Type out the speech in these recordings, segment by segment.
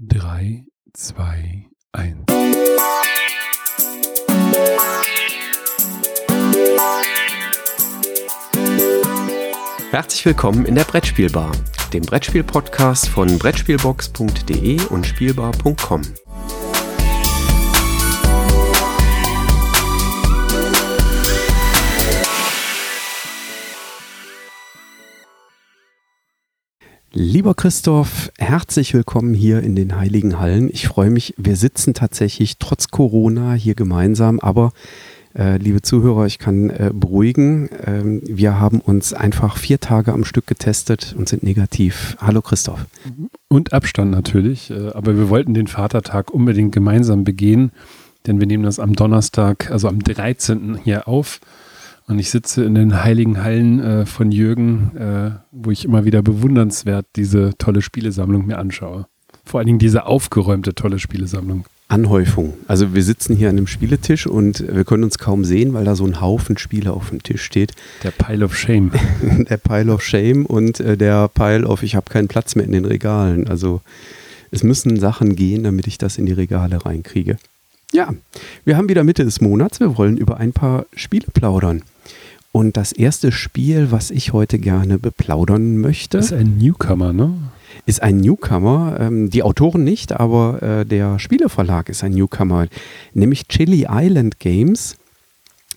3, 2, 1. Herzlich willkommen in der Brettspielbar, dem Brettspiel-Podcast von Brettspielbox.de und Spielbar.com. Lieber Christoph, herzlich willkommen hier in den Heiligen Hallen. Ich freue mich, wir sitzen tatsächlich trotz Corona hier gemeinsam, aber äh, liebe Zuhörer, ich kann äh, beruhigen, äh, wir haben uns einfach vier Tage am Stück getestet und sind negativ. Hallo Christoph. Und Abstand natürlich, äh, aber wir wollten den Vatertag unbedingt gemeinsam begehen, denn wir nehmen das am Donnerstag, also am 13. hier auf. Und ich sitze in den heiligen Hallen äh, von Jürgen, äh, wo ich immer wieder bewundernswert diese tolle Spielesammlung mir anschaue. Vor allen Dingen diese aufgeräumte tolle Spielesammlung. Anhäufung. Also wir sitzen hier an einem Spieletisch und wir können uns kaum sehen, weil da so ein Haufen Spiele auf dem Tisch steht. Der Pile of Shame. der Pile of Shame und äh, der Pile of ich habe keinen Platz mehr in den Regalen. Also es müssen Sachen gehen, damit ich das in die Regale reinkriege. Ja, wir haben wieder Mitte des Monats. Wir wollen über ein paar Spiele plaudern. Und das erste Spiel, was ich heute gerne beplaudern möchte, ist ein Newcomer, ne? Ist ein Newcomer. Ähm, die Autoren nicht, aber äh, der Spieleverlag ist ein Newcomer, nämlich Chili Island Games.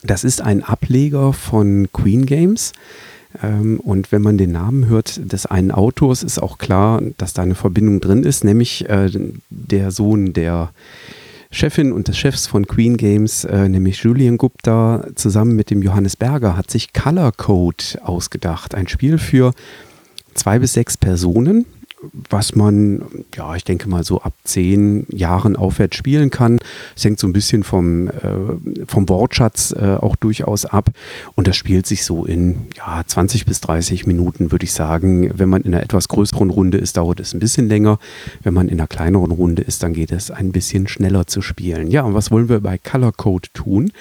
Das ist ein Ableger von Queen Games. Ähm, und wenn man den Namen hört des einen Autors, ist auch klar, dass da eine Verbindung drin ist, nämlich äh, der Sohn der Chefin und des Chefs von Queen Games, äh, nämlich Julian Gupta, zusammen mit dem Johannes Berger, hat sich Color Code ausgedacht. Ein Spiel für zwei bis sechs Personen, was man, ja, ich denke mal so ab zehn Jahren aufwärts spielen kann. Es hängt so ein bisschen vom, äh, vom Wortschatz äh, auch durchaus ab. Und das spielt sich so in ja, 20 bis 30 Minuten, würde ich sagen. Wenn man in einer etwas größeren Runde ist, dauert es ein bisschen länger. Wenn man in einer kleineren Runde ist, dann geht es ein bisschen schneller zu spielen. Ja, und was wollen wir bei Color Code tun?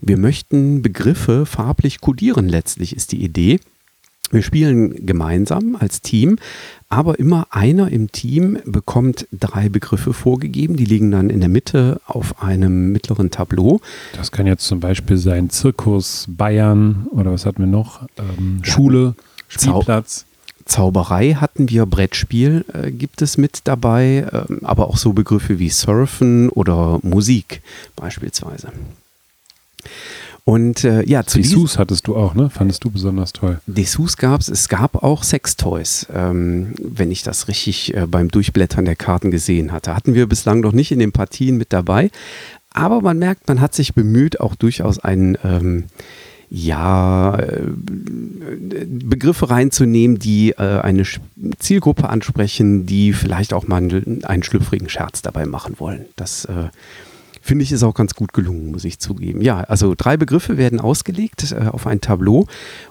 Wir möchten Begriffe farblich kodieren, letztlich ist die Idee. Wir spielen gemeinsam als Team, aber immer einer im Team bekommt drei Begriffe vorgegeben. Die liegen dann in der Mitte auf einem mittleren Tableau. Das kann jetzt zum Beispiel sein Zirkus, Bayern oder was hatten wir noch? Ähm, Schule, Spielplatz. Zauberei hatten wir, Brettspiel äh, gibt es mit dabei, äh, aber auch so Begriffe wie Surfen oder Musik beispielsweise. Und äh, ja, zu Dessous hattest du auch, ne? Fandest du besonders toll. Dessous gab es. Es gab auch Sextoys, ähm, wenn ich das richtig äh, beim Durchblättern der Karten gesehen hatte. Hatten wir bislang noch nicht in den Partien mit dabei. Aber man merkt, man hat sich bemüht, auch durchaus einen ähm, ja, äh, Begriffe reinzunehmen, die äh, eine Zielgruppe ansprechen, die vielleicht auch mal einen schlüpfrigen Scherz dabei machen wollen. Das äh, finde ich, ist auch ganz gut gelungen, muss ich zugeben. Ja, also drei Begriffe werden ausgelegt äh, auf ein Tableau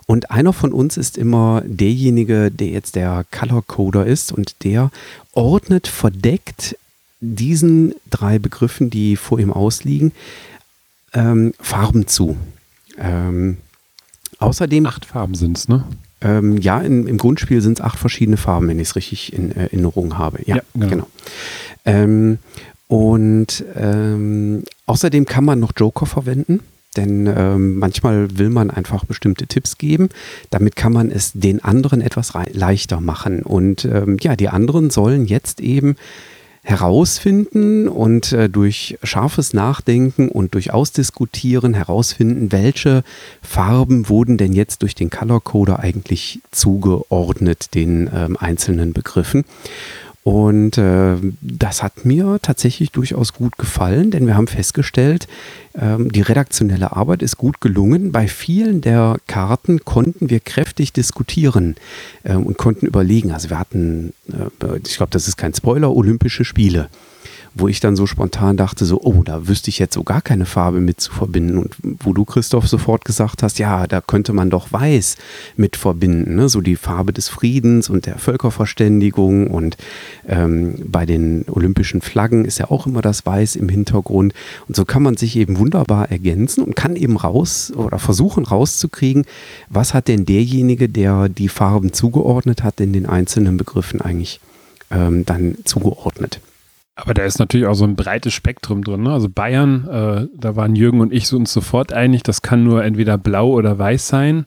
und einer von uns ist immer derjenige, der jetzt der Color Coder ist und der ordnet verdeckt diesen drei Begriffen, die vor ihm ausliegen, ähm, Farben zu. Ähm, außerdem. Acht Farben sind es, ne? Ähm, ja, in, im Grundspiel sind es acht verschiedene Farben, wenn ich es richtig in Erinnerung habe. Ja, ja genau. genau. Und ähm, außerdem kann man noch Joker verwenden. Denn ähm, manchmal will man einfach bestimmte Tipps geben. Damit kann man es den anderen etwas leichter machen. Und ähm, ja, die anderen sollen jetzt eben herausfinden und äh, durch scharfes Nachdenken und durch Ausdiskutieren herausfinden, welche Farben wurden denn jetzt durch den Color Coder eigentlich zugeordnet den ähm, einzelnen Begriffen. Und äh, das hat mir tatsächlich durchaus gut gefallen, denn wir haben festgestellt, ähm, die redaktionelle Arbeit ist gut gelungen. Bei vielen der Karten konnten wir kräftig diskutieren äh, und konnten überlegen. Also wir hatten, äh, ich glaube, das ist kein Spoiler, Olympische Spiele wo ich dann so spontan dachte, so, oh, da wüsste ich jetzt so gar keine Farbe mit zu verbinden. Und wo du, Christoph, sofort gesagt hast, ja, da könnte man doch Weiß mit verbinden, ne? so die Farbe des Friedens und der Völkerverständigung. Und ähm, bei den olympischen Flaggen ist ja auch immer das Weiß im Hintergrund. Und so kann man sich eben wunderbar ergänzen und kann eben raus oder versuchen rauszukriegen, was hat denn derjenige, der die Farben zugeordnet hat, in den einzelnen Begriffen eigentlich ähm, dann zugeordnet. Aber da ist natürlich auch so ein breites Spektrum drin. Ne? Also Bayern, äh, da waren Jürgen und ich uns sofort einig, das kann nur entweder blau oder weiß sein.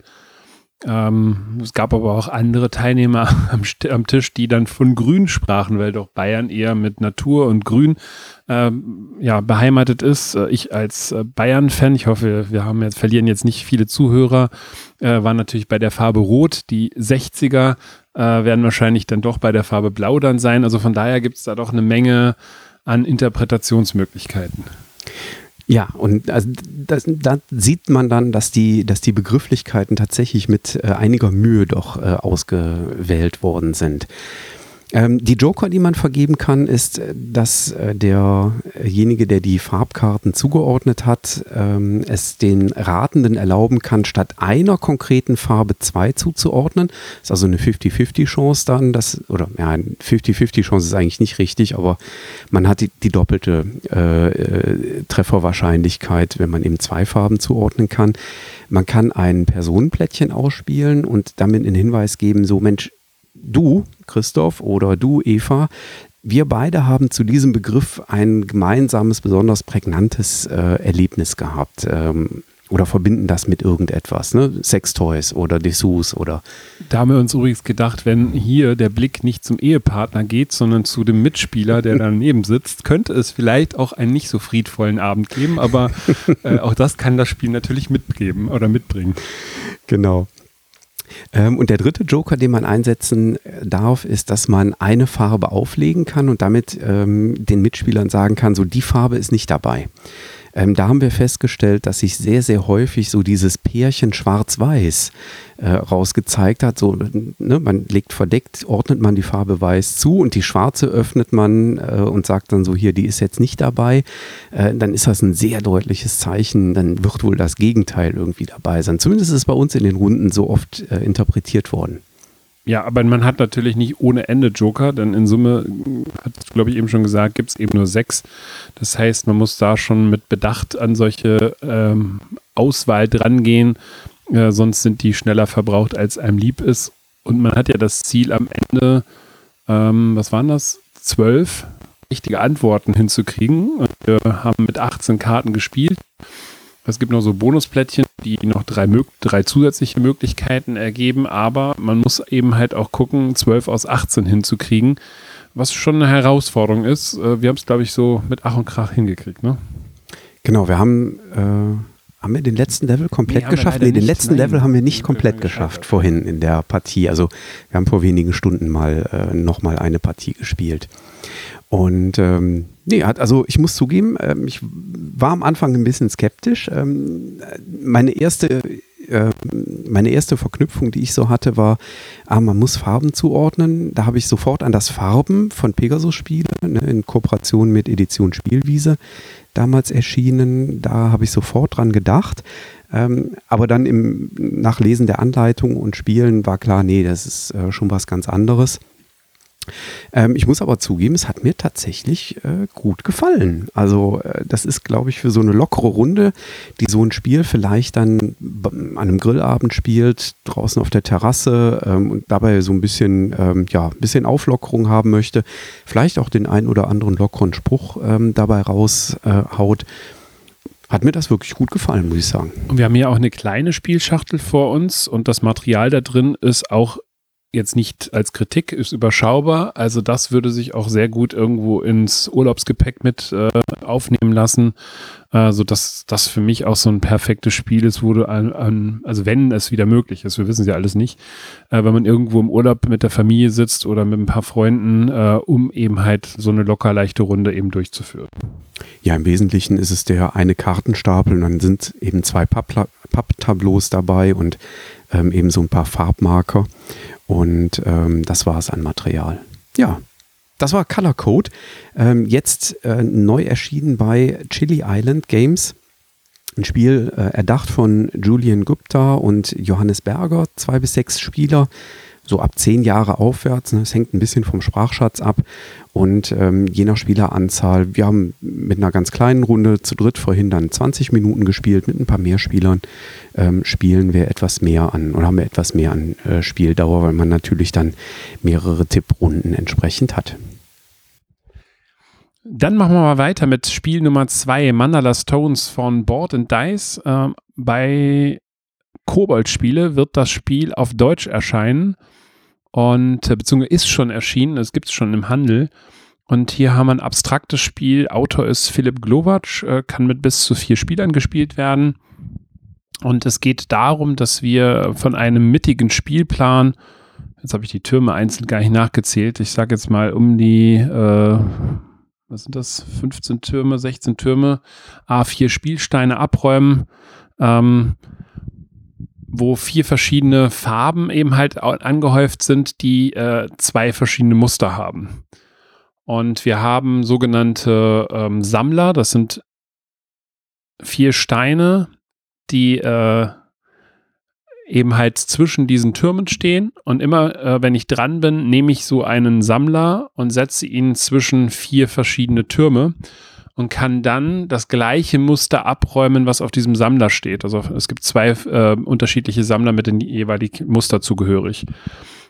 Ähm, es gab aber auch andere Teilnehmer am, am, Tisch, die dann von Grün sprachen, weil doch Bayern eher mit Natur und Grün ähm, ja, beheimatet ist. Äh, ich als äh, Bayern-Fan, ich hoffe, wir haben jetzt, verlieren jetzt nicht viele Zuhörer, äh, war natürlich bei der Farbe Rot. Die 60er äh, werden wahrscheinlich dann doch bei der Farbe Blau dann sein. Also von daher gibt es da doch eine Menge an Interpretationsmöglichkeiten. Ja, und also das, da sieht man dann, dass die, dass die Begrifflichkeiten tatsächlich mit äh, einiger Mühe doch äh, ausgewählt worden sind. Ähm, die Joker, die man vergeben kann, ist, äh, dass äh, derjenige, der die Farbkarten zugeordnet hat, ähm, es den Ratenden erlauben kann, statt einer konkreten Farbe zwei zuzuordnen. Ist also eine 50-50-Chance dann, dass, oder ja, 50-50-Chance ist eigentlich nicht richtig, aber man hat die, die doppelte äh, äh, Trefferwahrscheinlichkeit, wenn man eben zwei Farben zuordnen kann. Man kann ein Personenplättchen ausspielen und damit einen Hinweis geben, so Mensch, du, Christoph, oder du, Eva, wir beide haben zu diesem Begriff ein gemeinsames, besonders prägnantes äh, Erlebnis gehabt. Ähm, oder verbinden das mit irgendetwas, ne? Sextoys oder Dessous oder. Da haben wir uns übrigens gedacht, wenn hier der Blick nicht zum Ehepartner geht, sondern zu dem Mitspieler, der daneben sitzt, könnte es vielleicht auch einen nicht so friedvollen Abend geben, aber äh, auch das kann das Spiel natürlich mitgeben oder mitbringen. Genau. Ähm, und der dritte Joker, den man einsetzen äh, darf, ist, dass man eine Farbe auflegen kann und damit ähm, den Mitspielern sagen kann, so die Farbe ist nicht dabei. Ähm, da haben wir festgestellt, dass sich sehr, sehr häufig so dieses Pärchen Schwarz-Weiß äh, rausgezeigt hat. So, ne, man legt verdeckt, ordnet man die Farbe Weiß zu und die schwarze öffnet man äh, und sagt dann so, hier, die ist jetzt nicht dabei. Äh, dann ist das ein sehr deutliches Zeichen. Dann wird wohl das Gegenteil irgendwie dabei sein. Zumindest ist es bei uns in den Runden so oft äh, interpretiert worden. Ja, aber man hat natürlich nicht ohne Ende Joker, denn in Summe, hat glaube ich eben schon gesagt, gibt es eben nur sechs. Das heißt, man muss da schon mit Bedacht an solche ähm, Auswahl drangehen, äh, sonst sind die schneller verbraucht, als einem lieb ist. Und man hat ja das Ziel am Ende, ähm, was waren das? Zwölf richtige Antworten hinzukriegen. Und wir haben mit 18 Karten gespielt. Es gibt noch so Bonusplättchen, die noch drei, drei zusätzliche Möglichkeiten ergeben, aber man muss eben halt auch gucken, 12 aus 18 hinzukriegen, was schon eine Herausforderung ist. Äh, wir haben es, glaube ich, so mit Ach und Krach hingekriegt, ne? Genau, wir haben, äh, haben wir den letzten Level komplett nee, geschafft? Nee, den nicht, letzten nein, Level haben wir nicht komplett geschafft vorhin in der Partie. Also wir haben vor wenigen Stunden mal äh, nochmal eine Partie gespielt. Und ähm, nee, also ich muss zugeben, ähm, ich war am Anfang ein bisschen skeptisch. Ähm, meine erste äh, meine erste Verknüpfung, die ich so hatte, war, ah, man muss Farben zuordnen. Da habe ich sofort an das Farben von Pegasus Spiele ne, in Kooperation mit Edition Spielwiese damals erschienen. Da habe ich sofort dran gedacht. Ähm, aber dann im Nachlesen der Anleitung und Spielen war klar, nee, das ist äh, schon was ganz anderes. Ähm, ich muss aber zugeben, es hat mir tatsächlich äh, gut gefallen. Also äh, das ist, glaube ich, für so eine lockere Runde, die so ein Spiel vielleicht dann an einem Grillabend spielt, draußen auf der Terrasse ähm, und dabei so ein bisschen, ähm, ja, ein bisschen Auflockerung haben möchte, vielleicht auch den einen oder anderen lockeren Spruch ähm, dabei raushaut. Äh, hat mir das wirklich gut gefallen, muss ich sagen. Und wir haben hier auch eine kleine Spielschachtel vor uns und das Material da drin ist auch jetzt nicht als Kritik, ist überschaubar. Also das würde sich auch sehr gut irgendwo ins Urlaubsgepäck mit äh, aufnehmen lassen, äh, sodass das für mich auch so ein perfektes Spiel ist, wo du an, an also wenn es wieder möglich ist, wir wissen es ja alles nicht, äh, wenn man irgendwo im Urlaub mit der Familie sitzt oder mit ein paar Freunden, äh, um eben halt so eine locker leichte Runde eben durchzuführen. Ja, im Wesentlichen ist es der eine Kartenstapel und dann sind eben zwei Papptableaus dabei und ähm, eben so ein paar Farbmarker. Und ähm, das war es an Material. Ja, das war Color Code. Ähm, jetzt äh, neu erschienen bei Chili Island Games. Ein Spiel äh, erdacht von Julian Gupta und Johannes Berger, zwei bis sechs Spieler so ab zehn Jahre aufwärts. Ne? Es hängt ein bisschen vom Sprachschatz ab und ähm, je nach Spieleranzahl. Wir haben mit einer ganz kleinen Runde zu dritt vorhin dann 20 Minuten gespielt. Mit ein paar mehr Spielern ähm, spielen wir etwas mehr an oder haben wir etwas mehr an äh, Spieldauer, weil man natürlich dann mehrere Tipprunden entsprechend hat. Dann machen wir mal weiter mit Spiel Nummer 2, Mandala Stones von Board and Dice. Ähm, bei Kobold-Spiele wird das Spiel auf Deutsch erscheinen und äh, beziehungsweise ist schon erschienen, es gibt es schon im Handel. Und hier haben wir ein abstraktes Spiel. Autor ist Philipp Glowacz, äh, kann mit bis zu vier Spielern gespielt werden. Und es geht darum, dass wir von einem mittigen Spielplan, jetzt habe ich die Türme einzeln gar nicht nachgezählt, ich sage jetzt mal um die, äh, was sind das, 15 Türme, 16 Türme, A4 Spielsteine abräumen, ähm, wo vier verschiedene Farben eben halt angehäuft sind, die äh, zwei verschiedene Muster haben. Und wir haben sogenannte ähm, Sammler, das sind vier Steine, die äh, eben halt zwischen diesen Türmen stehen. Und immer, äh, wenn ich dran bin, nehme ich so einen Sammler und setze ihn zwischen vier verschiedene Türme und kann dann das gleiche Muster abräumen, was auf diesem Sammler steht. Also es gibt zwei äh, unterschiedliche Sammler mit den jeweiligen Muster zugehörig.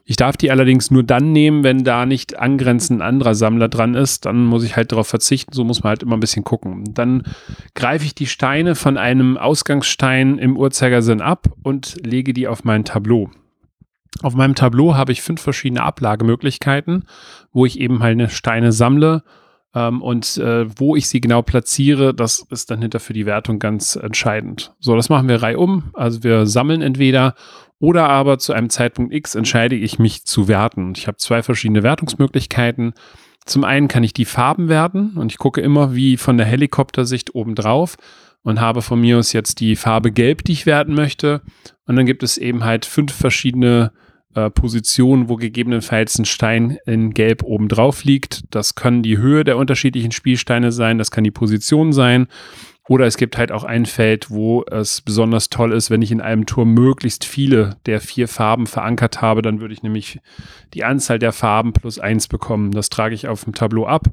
Ich darf die allerdings nur dann nehmen, wenn da nicht angrenzend ein anderer Sammler dran ist. Dann muss ich halt darauf verzichten. So muss man halt immer ein bisschen gucken. Dann greife ich die Steine von einem Ausgangsstein im Uhrzeigersinn ab und lege die auf mein Tableau. Auf meinem Tableau habe ich fünf verschiedene Ablagemöglichkeiten, wo ich eben halt eine Steine sammle ähm, und äh, wo ich sie genau platziere, das ist dann hinter für die Wertung ganz entscheidend. So, das machen wir reihum. Also wir sammeln entweder oder aber zu einem Zeitpunkt X entscheide ich mich zu werten. Ich habe zwei verschiedene Wertungsmöglichkeiten. Zum einen kann ich die Farben werten und ich gucke immer wie von der Helikoptersicht oben drauf und habe von mir aus jetzt die Farbe Gelb, die ich werten möchte. Und dann gibt es eben halt fünf verschiedene äh, Position, wo gegebenenfalls ein Stein in Gelb oben drauf liegt. Das kann die Höhe der unterschiedlichen Spielsteine sein, das kann die Position sein. Oder es gibt halt auch ein Feld, wo es besonders toll ist, wenn ich in einem Turm möglichst viele der vier Farben verankert habe, dann würde ich nämlich die Anzahl der Farben plus eins bekommen. Das trage ich auf dem Tableau ab.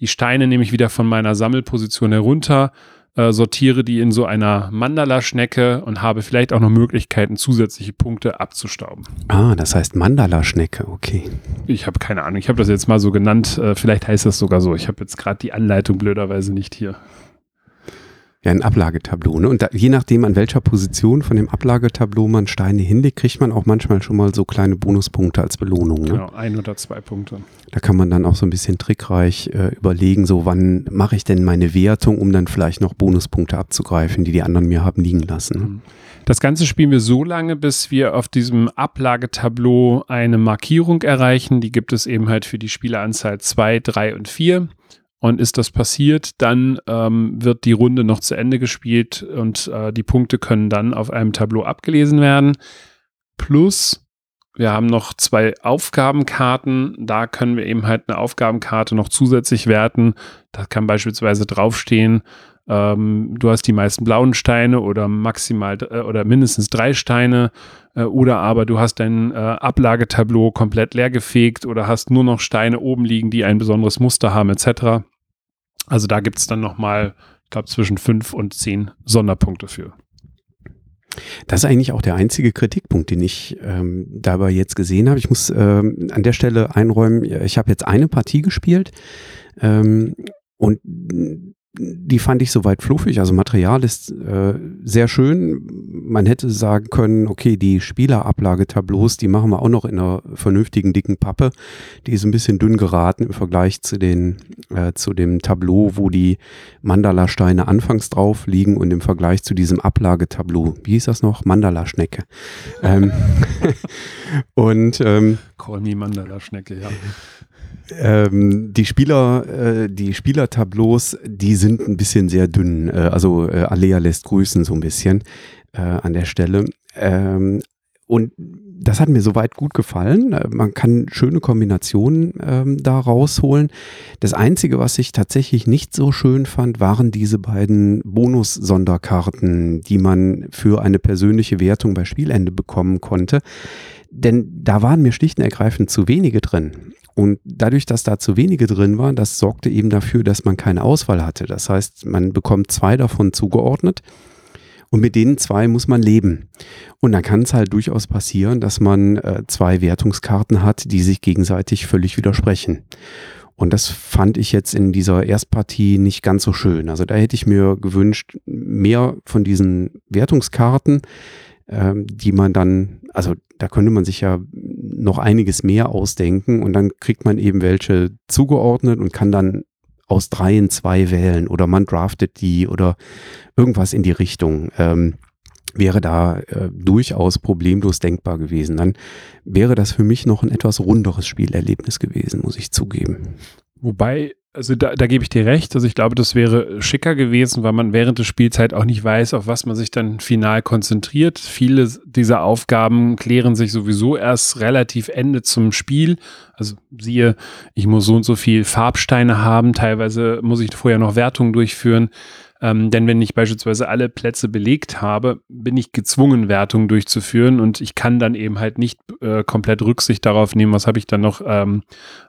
Die Steine nehme ich wieder von meiner Sammelposition herunter äh, sortiere die in so einer Mandala-Schnecke und habe vielleicht auch noch Möglichkeiten, zusätzliche Punkte abzustauben. Ah, das heißt Mandala-Schnecke, okay. Ich habe keine Ahnung. Ich habe das jetzt mal so genannt. Äh, vielleicht heißt das sogar so. Ich habe jetzt gerade die Anleitung blöderweise nicht hier. Ja, ein Ablagetableau. Ne? Und da, je nachdem, an welcher Position von dem Ablagetableau man Steine hinlegt, kriegt man auch manchmal schon mal so kleine Bonuspunkte als Belohnung. Ne? Genau, ein oder zwei Punkte. Da kann man dann auch so ein bisschen trickreich äh, überlegen, so wann mache ich denn meine Wertung, um dann vielleicht noch Bonuspunkte abzugreifen, die die anderen mir haben liegen lassen. Ne? Mhm. Das Ganze spielen wir so lange, bis wir auf diesem Ablagetableau eine Markierung erreichen. Die gibt es eben halt für die Spieleranzahl 2, 3 und 4. Und ist das passiert, dann ähm, wird die Runde noch zu Ende gespielt und äh, die Punkte können dann auf einem Tableau abgelesen werden. Plus, wir haben noch zwei Aufgabenkarten. Da können wir eben halt eine Aufgabenkarte noch zusätzlich werten. Da kann beispielsweise draufstehen, ähm, du hast die meisten blauen Steine oder maximal äh, oder mindestens drei Steine äh, oder aber du hast dein äh, Ablagetableau komplett leergefegt oder hast nur noch Steine oben liegen, die ein besonderes Muster haben etc. Also da gibt es dann nochmal, ich glaube, zwischen fünf und zehn Sonderpunkte für. Das ist eigentlich auch der einzige Kritikpunkt, den ich ähm, dabei jetzt gesehen habe. Ich muss ähm, an der Stelle einräumen, ich habe jetzt eine Partie gespielt ähm, und die fand ich soweit fluffig. Also Material ist äh, sehr schön. Man hätte sagen können, okay, die Spielerablage-Tableaus, die machen wir auch noch in einer vernünftigen dicken Pappe. Die ist ein bisschen dünn geraten im Vergleich zu den äh, zu dem Tableau, wo die Mandala-Steine anfangs drauf liegen und im Vergleich zu diesem Ablagetableau. Wie hieß das noch? Mandala-Schnecke. ähm, und ähm, Call me Mandala-Schnecke, ja. Ähm, die Spieler, äh, die Spielertableaus, die sind ein bisschen sehr dünn. Äh, also äh, Alea lässt grüßen so ein bisschen äh, an der Stelle. Ähm, und das hat mir soweit gut gefallen. Äh, man kann schöne Kombinationen ähm, da rausholen. Das Einzige, was ich tatsächlich nicht so schön fand, waren diese beiden Bonus-Sonderkarten, die man für eine persönliche Wertung bei Spielende bekommen konnte. Denn da waren mir schlicht und ergreifend zu wenige drin. Und dadurch, dass da zu wenige drin waren, das sorgte eben dafür, dass man keine Auswahl hatte. Das heißt, man bekommt zwei davon zugeordnet und mit denen zwei muss man leben. Und dann kann es halt durchaus passieren, dass man äh, zwei Wertungskarten hat, die sich gegenseitig völlig widersprechen. Und das fand ich jetzt in dieser Erstpartie nicht ganz so schön. Also da hätte ich mir gewünscht, mehr von diesen Wertungskarten, ähm, die man dann, also da könnte man sich ja noch einiges mehr ausdenken und dann kriegt man eben welche zugeordnet und kann dann aus drei in zwei wählen oder man draftet die oder irgendwas in die Richtung. Ähm, wäre da äh, durchaus problemlos denkbar gewesen. Dann wäre das für mich noch ein etwas runderes Spielerlebnis gewesen, muss ich zugeben. Wobei, also da, da gebe ich dir recht. Also ich glaube, das wäre schicker gewesen, weil man während der Spielzeit auch nicht weiß, auf was man sich dann final konzentriert. Viele dieser Aufgaben klären sich sowieso erst relativ Ende zum Spiel. Also siehe, ich muss so und so viel Farbsteine haben. Teilweise muss ich vorher noch Wertungen durchführen. Ähm, denn wenn ich beispielsweise alle Plätze belegt habe, bin ich gezwungen, Wertungen durchzuführen und ich kann dann eben halt nicht äh, komplett Rücksicht darauf nehmen, was habe ich dann noch ähm,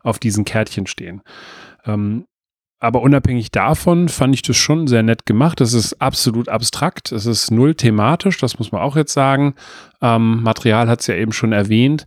auf diesen Kärtchen stehen. Ähm, aber unabhängig davon fand ich das schon sehr nett gemacht. Es ist absolut abstrakt. Es ist null thematisch, das muss man auch jetzt sagen. Ähm, Material hat es ja eben schon erwähnt.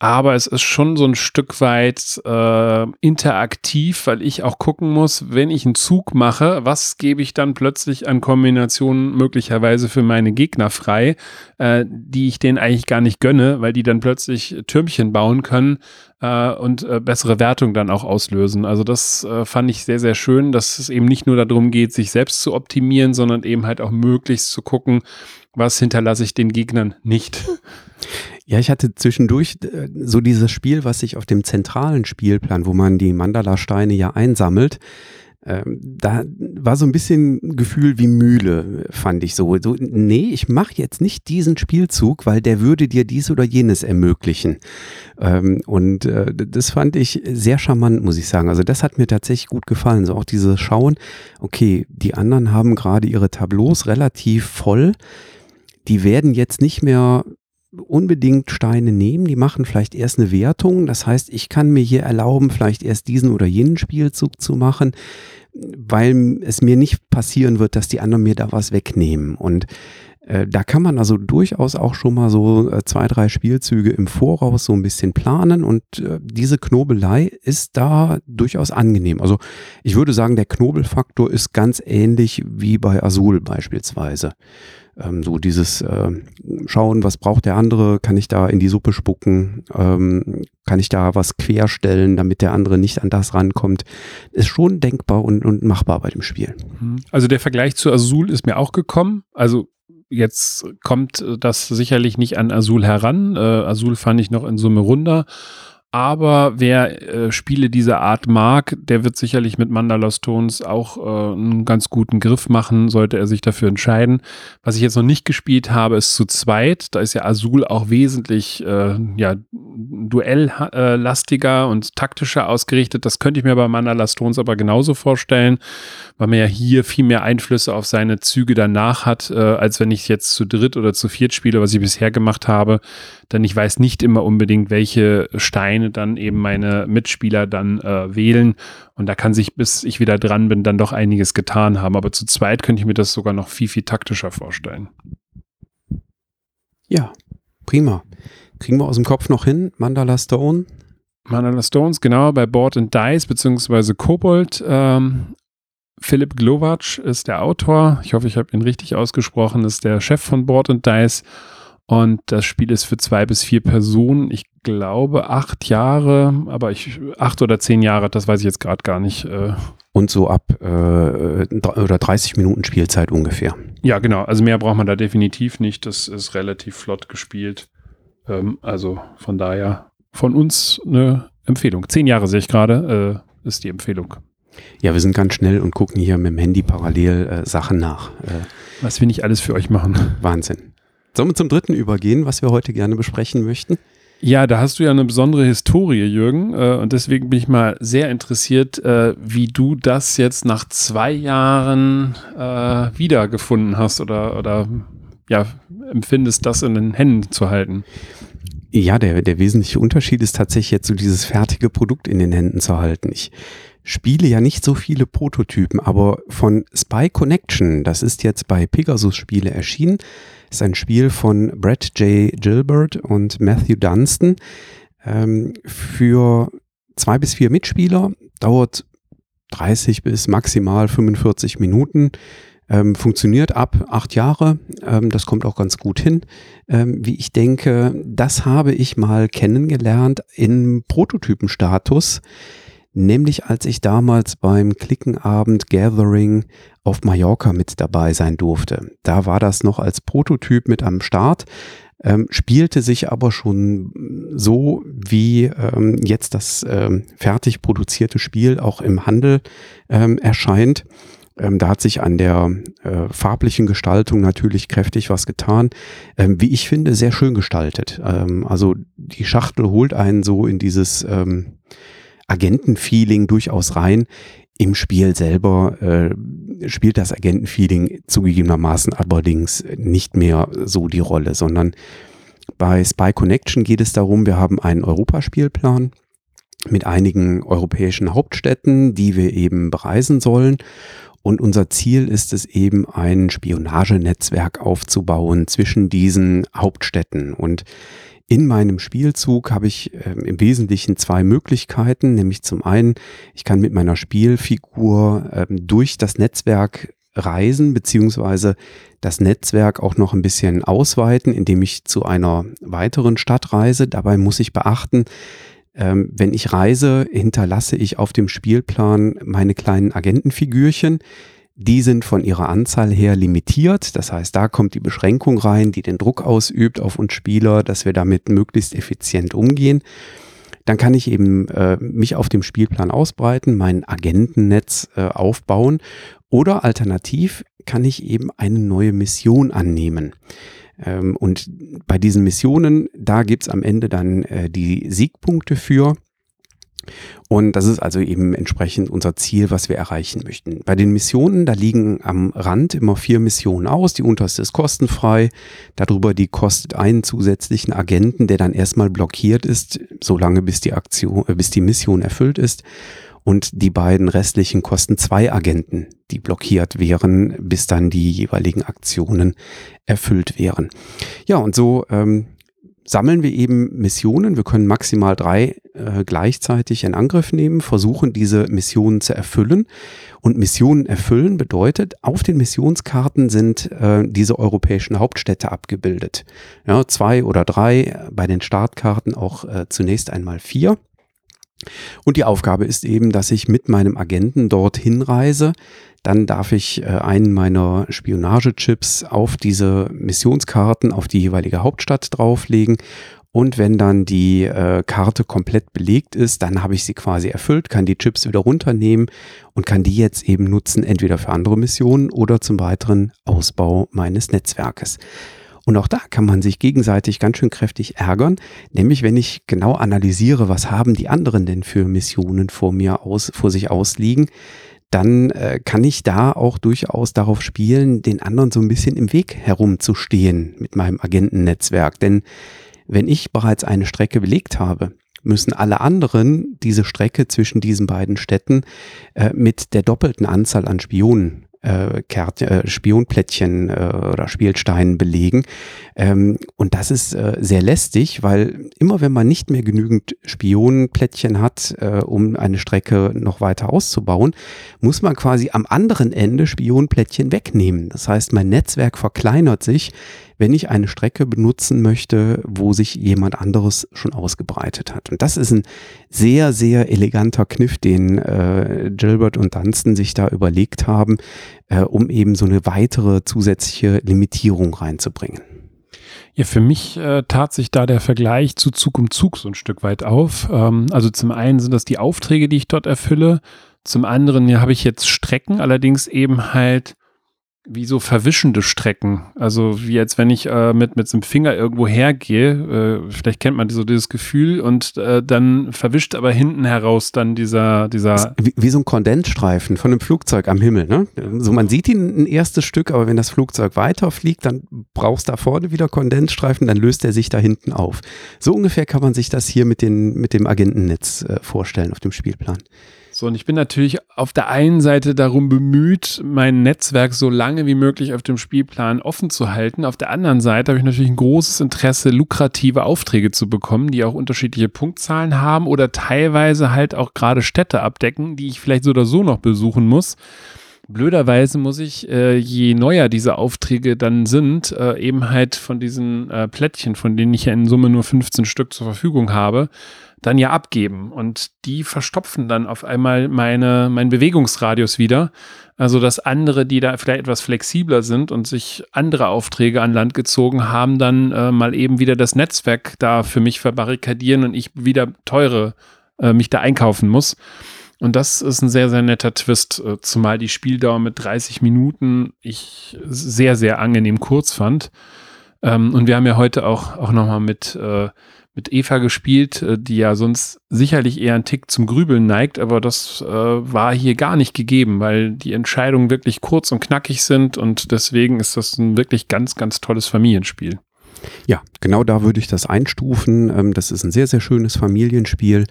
Aber es ist schon so ein Stück weit äh, interaktiv, weil ich auch gucken muss, wenn ich einen Zug mache, was gebe ich dann plötzlich an Kombinationen möglicherweise für meine Gegner frei, äh, die ich denen eigentlich gar nicht gönne, weil die dann plötzlich Türmchen bauen können äh, und äh, bessere Wertung dann auch auslösen. Also das äh, fand ich sehr, sehr schön, dass es eben nicht nur darum geht, sich selbst zu optimieren, sondern eben halt auch möglichst zu gucken, was hinterlasse ich den Gegnern nicht. Ja, ich hatte zwischendurch äh, so dieses Spiel, was sich auf dem zentralen Spielplan, wo man die Mandala-Steine ja einsammelt, ähm, da war so ein bisschen Gefühl wie Mühle, fand ich so. so nee, ich mache jetzt nicht diesen Spielzug, weil der würde dir dies oder jenes ermöglichen. Ähm, und äh, das fand ich sehr charmant, muss ich sagen. Also das hat mir tatsächlich gut gefallen. So auch dieses Schauen, okay, die anderen haben gerade ihre Tableaus relativ voll. Die werden jetzt nicht mehr unbedingt Steine nehmen, die machen vielleicht erst eine Wertung. Das heißt, ich kann mir hier erlauben, vielleicht erst diesen oder jenen Spielzug zu machen, weil es mir nicht passieren wird, dass die anderen mir da was wegnehmen. Und äh, da kann man also durchaus auch schon mal so äh, zwei, drei Spielzüge im Voraus so ein bisschen planen und äh, diese Knobelei ist da durchaus angenehm. Also ich würde sagen, der Knobelfaktor ist ganz ähnlich wie bei Azul beispielsweise ähm, so dieses äh, Schauen, was braucht der andere, kann ich da in die Suppe spucken, ähm, kann ich da was querstellen, damit der andere nicht an das rankommt, ist schon denkbar und, und machbar bei dem Spiel. Mhm. Also der Vergleich zu Azul ist mir auch gekommen. Also jetzt kommt das sicherlich nicht an Azul heran. Äh, Azul fand ich noch in Summe runder. Aber wer äh, Spiele dieser Art mag, der wird sicherlich mit Mandala Stones auch äh, einen ganz guten Griff machen, sollte er sich dafür entscheiden. Was ich jetzt noch nicht gespielt habe, ist zu zweit. Da ist ja Azul auch wesentlich äh, ja, duelllastiger und taktischer ausgerichtet. Das könnte ich mir bei Mandala Stones aber genauso vorstellen, weil man ja hier viel mehr Einflüsse auf seine Züge danach hat, äh, als wenn ich jetzt zu dritt oder zu viert spiele, was ich bisher gemacht habe. Denn ich weiß nicht immer unbedingt, welche Steine Vereine dann eben meine Mitspieler dann äh, wählen. Und da kann sich, bis ich wieder dran bin, dann doch einiges getan haben. Aber zu zweit könnte ich mir das sogar noch viel, viel taktischer vorstellen. Ja, prima. Kriegen wir aus dem Kopf noch hin? Mandala Stone? Mandala Stones, genau, bei Board and Dice beziehungsweise Kobold. Ähm, Philipp Glowacz ist der Autor. Ich hoffe, ich habe ihn richtig ausgesprochen. Ist der Chef von Board and Dice. Und das Spiel ist für zwei bis vier Personen, ich glaube acht Jahre, aber ich acht oder zehn Jahre, das weiß ich jetzt gerade gar nicht. Äh. Und so ab äh, oder 30 Minuten Spielzeit ungefähr. Ja, genau. Also mehr braucht man da definitiv nicht. Das ist relativ flott gespielt. Ähm, also von daher von uns eine Empfehlung. Zehn Jahre sehe ich gerade, äh, ist die Empfehlung. Ja, wir sind ganz schnell und gucken hier mit dem Handy parallel äh, Sachen nach. Äh, Was wir nicht alles für euch machen. Wahnsinn. Sollen wir zum dritten übergehen, was wir heute gerne besprechen möchten? Ja, da hast du ja eine besondere Historie, Jürgen. Äh, und deswegen bin ich mal sehr interessiert, äh, wie du das jetzt nach zwei Jahren äh, wiedergefunden hast oder, oder ja, empfindest, das in den Händen zu halten. Ja, der, der wesentliche Unterschied ist tatsächlich jetzt so dieses fertige Produkt in den Händen zu halten. Ich spiele ja nicht so viele Prototypen, aber von Spy Connection, das ist jetzt bei Pegasus Spiele erschienen, ist ein Spiel von Brett J. Gilbert und Matthew Dunstan ähm, für zwei bis vier Mitspieler, dauert 30 bis maximal 45 Minuten. Ähm, funktioniert ab acht Jahre. Ähm, das kommt auch ganz gut hin, ähm, wie ich denke. Das habe ich mal kennengelernt im Prototypenstatus, nämlich als ich damals beim Klickenabend Gathering auf Mallorca mit dabei sein durfte. Da war das noch als Prototyp mit am Start. Ähm, spielte sich aber schon so, wie ähm, jetzt das ähm, fertig produzierte Spiel auch im Handel ähm, erscheint. Ähm, da hat sich an der äh, farblichen Gestaltung natürlich kräftig was getan. Ähm, wie ich finde, sehr schön gestaltet. Also die Schachtel holt einen so in dieses Agentenfeeling durchaus rein. Im Spiel selber äh, spielt das Agentenfeeling zugegebenermaßen allerdings nicht mehr so die Rolle, sondern bei Spy Connection geht es darum, wir haben einen Europaspielplan mit einigen europäischen Hauptstädten, die wir eben bereisen sollen. Und unser Ziel ist es eben, ein Spionagenetzwerk aufzubauen zwischen diesen Hauptstädten. Und in meinem Spielzug habe ich äh, im Wesentlichen zwei Möglichkeiten, nämlich zum einen, ich kann mit meiner Spielfigur äh, durch das Netzwerk reisen, beziehungsweise das Netzwerk auch noch ein bisschen ausweiten, indem ich zu einer weiteren Stadt reise. Dabei muss ich beachten, ähm, wenn ich reise, hinterlasse ich auf dem Spielplan meine kleinen Agentenfigürchen. Die sind von ihrer Anzahl her limitiert. Das heißt, da kommt die Beschränkung rein, die den Druck ausübt auf uns Spieler, dass wir damit möglichst effizient umgehen. Dann kann ich eben äh, mich auf dem Spielplan ausbreiten, mein Agentennetz äh, aufbauen oder alternativ kann ich eben eine neue Mission annehmen. Ähm, und bei diesen Missionen, da gibt's am Ende dann äh, die Siegpunkte für. Und das ist also eben entsprechend unser Ziel, was wir erreichen möchten. Bei den Missionen, da liegen am Rand immer vier Missionen aus. Die unterste ist kostenfrei. Darüber die kostet einen zusätzlichen Agenten, der dann erstmal blockiert ist, solange bis die Aktion, äh, bis die Mission erfüllt ist. Und die beiden restlichen kosten zwei Agenten, die blockiert wären, bis dann die jeweiligen Aktionen erfüllt wären. Ja, und so ähm, sammeln wir eben Missionen. Wir können maximal drei äh, gleichzeitig in Angriff nehmen, versuchen diese Missionen zu erfüllen. Und Missionen erfüllen bedeutet, auf den Missionskarten sind äh, diese europäischen Hauptstädte abgebildet. Ja, zwei oder drei, bei den Startkarten auch äh, zunächst einmal vier. Und die Aufgabe ist eben, dass ich mit meinem Agenten dorthin reise. Dann darf ich äh, einen meiner Spionagechips auf diese Missionskarten, auf die jeweilige Hauptstadt drauflegen. Und wenn dann die äh, Karte komplett belegt ist, dann habe ich sie quasi erfüllt, kann die Chips wieder runternehmen und kann die jetzt eben nutzen, entweder für andere Missionen oder zum weiteren Ausbau meines Netzwerkes. Und auch da kann man sich gegenseitig ganz schön kräftig ärgern, nämlich wenn ich genau analysiere, was haben die anderen denn für Missionen vor mir aus, vor sich ausliegen, dann äh, kann ich da auch durchaus darauf spielen, den anderen so ein bisschen im Weg herumzustehen mit meinem Agentennetzwerk. Denn wenn ich bereits eine Strecke belegt habe, müssen alle anderen diese Strecke zwischen diesen beiden Städten äh, mit der doppelten Anzahl an Spionen äh, Kert, äh, Spionplättchen äh, oder Spielsteinen belegen. Ähm, und das ist äh, sehr lästig, weil immer wenn man nicht mehr genügend Spionplättchen hat, äh, um eine Strecke noch weiter auszubauen, muss man quasi am anderen Ende Spionplättchen wegnehmen. Das heißt, mein Netzwerk verkleinert sich, wenn ich eine Strecke benutzen möchte, wo sich jemand anderes schon ausgebreitet hat. Und das ist ein sehr, sehr eleganter Kniff, den äh, Gilbert und Dunstan sich da überlegt haben, äh, um eben so eine weitere zusätzliche Limitierung reinzubringen. Ja, für mich äh, tat sich da der Vergleich zu Zug um Zug so ein Stück weit auf. Ähm, also zum einen sind das die Aufträge, die ich dort erfülle. Zum anderen ja, habe ich jetzt Strecken, allerdings eben halt wie so verwischende Strecken. Also wie als wenn ich äh, mit, mit so einem Finger irgendwo hergehe. Äh, vielleicht kennt man so dieses Gefühl und äh, dann verwischt aber hinten heraus dann dieser, dieser. Wie, wie, so ein Kondensstreifen von einem Flugzeug am Himmel, ne? So man sieht ihn ein erstes Stück, aber wenn das Flugzeug weiterfliegt, dann brauchst du da vorne wieder Kondensstreifen, dann löst er sich da hinten auf. So ungefähr kann man sich das hier mit, den, mit dem Agentennetz äh, vorstellen auf dem Spielplan. So, und ich bin natürlich auf der einen Seite darum bemüht, mein Netzwerk so lange wie möglich auf dem Spielplan offen zu halten. Auf der anderen Seite habe ich natürlich ein großes Interesse, lukrative Aufträge zu bekommen, die auch unterschiedliche Punktzahlen haben oder teilweise halt auch gerade Städte abdecken, die ich vielleicht so oder so noch besuchen muss. Blöderweise muss ich, äh, je neuer diese Aufträge dann sind, äh, eben halt von diesen äh, Plättchen, von denen ich ja in Summe nur 15 Stück zur Verfügung habe, dann ja abgeben. Und die verstopfen dann auf einmal meine, meinen Bewegungsradius wieder. Also, dass andere, die da vielleicht etwas flexibler sind und sich andere Aufträge an Land gezogen haben, dann äh, mal eben wieder das Netzwerk da für mich verbarrikadieren und ich wieder teure äh, mich da einkaufen muss. Und das ist ein sehr, sehr netter Twist, äh, zumal die Spieldauer mit 30 Minuten ich sehr, sehr angenehm kurz fand. Ähm, und wir haben ja heute auch, auch nochmal mit äh, mit Eva gespielt, äh, die ja sonst sicherlich eher einen Tick zum Grübeln neigt, aber das war hier gar nicht gegeben, weil die Entscheidungen wirklich kurz und knackig sind und deswegen ist das ein wirklich ganz, ganz tolles Familienspiel. Ja, genau da würde ich das einstufen. Ähm, das ist ein sehr, sehr schönes Familienspiel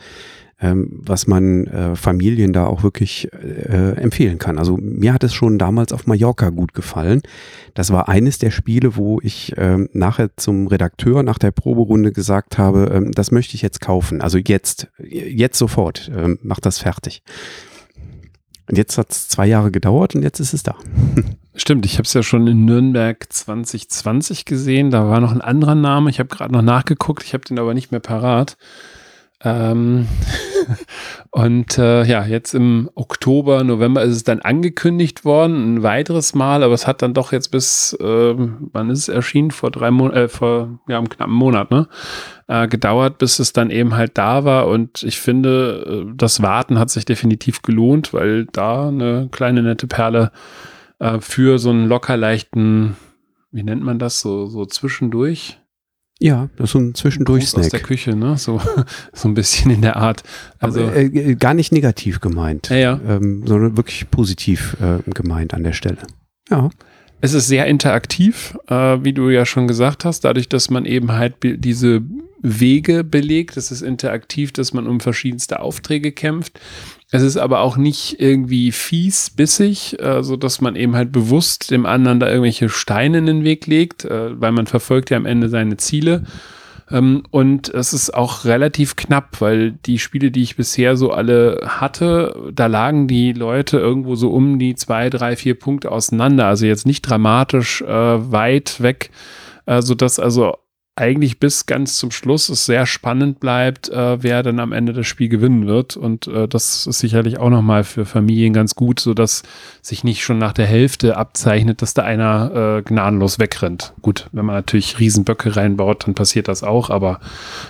ähm, was man äh, Familien da auch wirklich äh, empfehlen kann. Also mir hat es schon damals auf Mallorca gut gefallen. Das war eines der Spiele, wo ich ähm, nachher zum Redakteur nach der Proberunde gesagt habe, ähm, das möchte ich jetzt kaufen. Also jetzt, jetzt sofort, ähm, mach das fertig. Und jetzt hat es zwei Jahre gedauert und jetzt ist es da. Stimmt, ich habe es ja schon in Nürnberg 2020 gesehen. Da war noch ein anderer Name. Ich habe gerade noch nachgeguckt, ich habe den aber nicht mehr parat. Ähm und äh, ja, jetzt im Oktober, November ist es dann angekündigt worden, ein weiteres Mal, aber es hat dann doch jetzt bis, äh, wann ist es erschienen? Vor drei Monaten, äh, vor ja, einem knappen Monat, ne? Äh, gedauert, bis es dann eben halt da war. Und ich finde, äh, das Warten hat sich definitiv gelohnt, weil da eine kleine nette Perle äh, für so einen locker leichten, wie nennt man das, so, so zwischendurch ja, das ist so ein Zwischendurch-Snack. Aus der Küche, ne? So, so ein bisschen in der Art. Also, Aber, äh, gar nicht negativ gemeint, ja, ja. Ähm, sondern wirklich positiv äh, gemeint an der Stelle. Ja. Es ist sehr interaktiv, äh, wie du ja schon gesagt hast, dadurch, dass man eben halt diese Wege belegt. Es ist interaktiv, dass man um verschiedenste Aufträge kämpft. Es ist aber auch nicht irgendwie fies, bissig, äh, so dass man eben halt bewusst dem anderen da irgendwelche Steine in den Weg legt, äh, weil man verfolgt ja am Ende seine Ziele. Ähm, und es ist auch relativ knapp, weil die Spiele, die ich bisher so alle hatte, da lagen die Leute irgendwo so um die zwei, drei, vier Punkte auseinander. Also jetzt nicht dramatisch äh, weit weg, äh, sodass also eigentlich bis ganz zum Schluss es sehr spannend bleibt, äh, wer dann am Ende das Spiel gewinnen wird. Und äh, das ist sicherlich auch nochmal für Familien ganz gut, sodass sich nicht schon nach der Hälfte abzeichnet, dass da einer äh, gnadenlos wegrennt. Gut, wenn man natürlich Riesenböcke reinbaut, dann passiert das auch, aber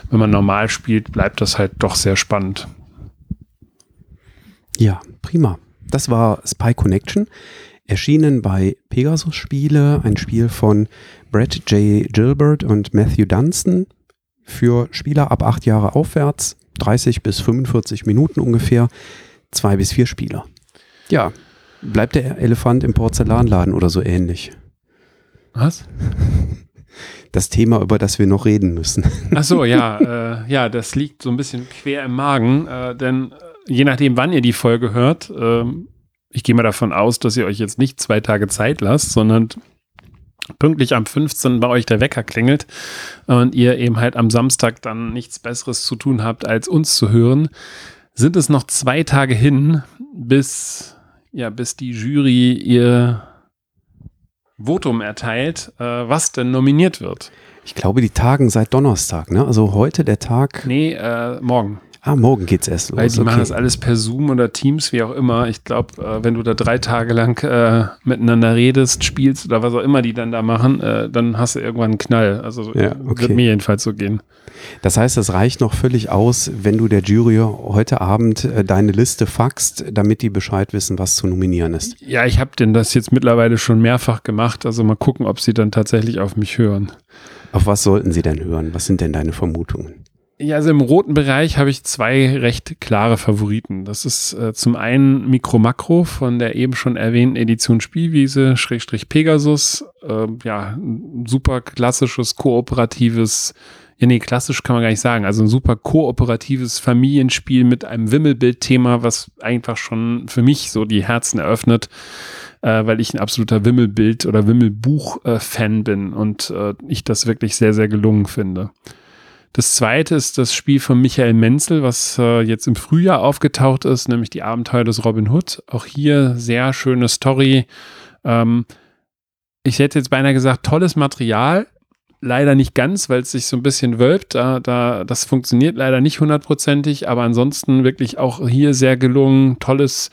wenn man normal spielt, bleibt das halt doch sehr spannend. Ja, prima. Das war Spy Connection. Erschienen bei Pegasus Spiele, ein Spiel von Brett J. Gilbert und Matthew Dunstan für Spieler ab acht Jahre aufwärts, 30 bis 45 Minuten ungefähr, zwei bis vier Spieler. Ja, bleibt der Elefant im Porzellanladen oder so ähnlich. Was? Das Thema, über das wir noch reden müssen. Ach so, ja, äh, ja, das liegt so ein bisschen quer im Magen, äh, denn äh, je nachdem, wann ihr die Folge hört, äh, ich gehe mal davon aus, dass ihr euch jetzt nicht zwei Tage Zeit lasst, sondern pünktlich am 15. bei euch der Wecker klingelt und ihr eben halt am Samstag dann nichts Besseres zu tun habt, als uns zu hören, sind es noch zwei Tage hin, bis, ja, bis die Jury ihr Votum erteilt, äh, was denn nominiert wird. Ich glaube, die tagen seit Donnerstag, ne? Also heute der Tag. Nee, äh, morgen. Ah, morgen geht's erst los. Weil die okay. machen das alles per Zoom oder Teams, wie auch immer. Ich glaube, äh, wenn du da drei Tage lang äh, miteinander redest, spielst oder was auch immer die dann da machen, äh, dann hast du irgendwann einen Knall. Also ja, okay. wird mir jedenfalls so gehen. Das heißt, es reicht noch völlig aus, wenn du der Jury heute Abend äh, deine Liste faxt, damit die Bescheid wissen, was zu nominieren ist. Ja, ich habe denn das jetzt mittlerweile schon mehrfach gemacht. Also mal gucken, ob sie dann tatsächlich auf mich hören. Auf was sollten sie denn hören? Was sind denn deine Vermutungen? Ja, also im roten Bereich habe ich zwei recht klare Favoriten. Das ist äh, zum einen Mikro Makro von der eben schon erwähnten Edition Spielwiese, Schrägstrich Pegasus. Äh, ja, ein super klassisches, kooperatives Ja, nee, klassisch kann man gar nicht sagen. Also ein super kooperatives Familienspiel mit einem Wimmelbild-Thema, was einfach schon für mich so die Herzen eröffnet, äh, weil ich ein absoluter Wimmelbild- oder Wimmelbuch-Fan bin und äh, ich das wirklich sehr, sehr gelungen finde. Das zweite ist das Spiel von Michael Menzel, was äh, jetzt im Frühjahr aufgetaucht ist, nämlich die Abenteuer des Robin Hood. Auch hier sehr schöne Story. Ähm, ich hätte jetzt beinahe gesagt, tolles Material, leider nicht ganz, weil es sich so ein bisschen wölbt. Da, da, das funktioniert leider nicht hundertprozentig, aber ansonsten wirklich auch hier sehr gelungen. Tolles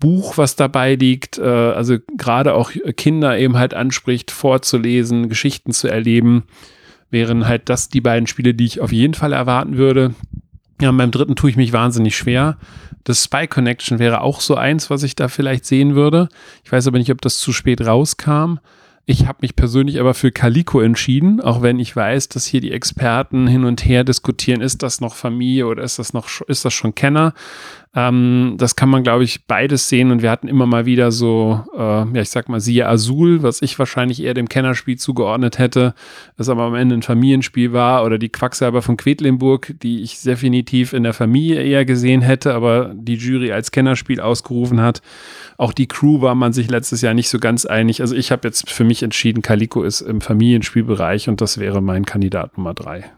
Buch, was dabei liegt. Äh, also gerade auch Kinder eben halt anspricht, vorzulesen, Geschichten zu erleben. Wären halt das die beiden Spiele, die ich auf jeden Fall erwarten würde. Ja, beim dritten tue ich mich wahnsinnig schwer. Das Spy Connection wäre auch so eins, was ich da vielleicht sehen würde. Ich weiß aber nicht, ob das zu spät rauskam. Ich habe mich persönlich aber für Calico entschieden, auch wenn ich weiß, dass hier die Experten hin und her diskutieren, ist das noch Familie oder ist das noch ist das schon Kenner? Ähm, das kann man, glaube ich, beides sehen und wir hatten immer mal wieder so, äh, ja, ich sag mal, siehe Azul, was ich wahrscheinlich eher dem Kennerspiel zugeordnet hätte, das aber am Ende ein Familienspiel war oder die Quacksalber von Quedlinburg, die ich definitiv in der Familie eher gesehen hätte, aber die Jury als Kennerspiel ausgerufen hat. Auch die Crew war man sich letztes Jahr nicht so ganz einig. Also ich habe jetzt für mich entschieden, Calico ist im Familienspielbereich und das wäre mein Kandidat Nummer drei.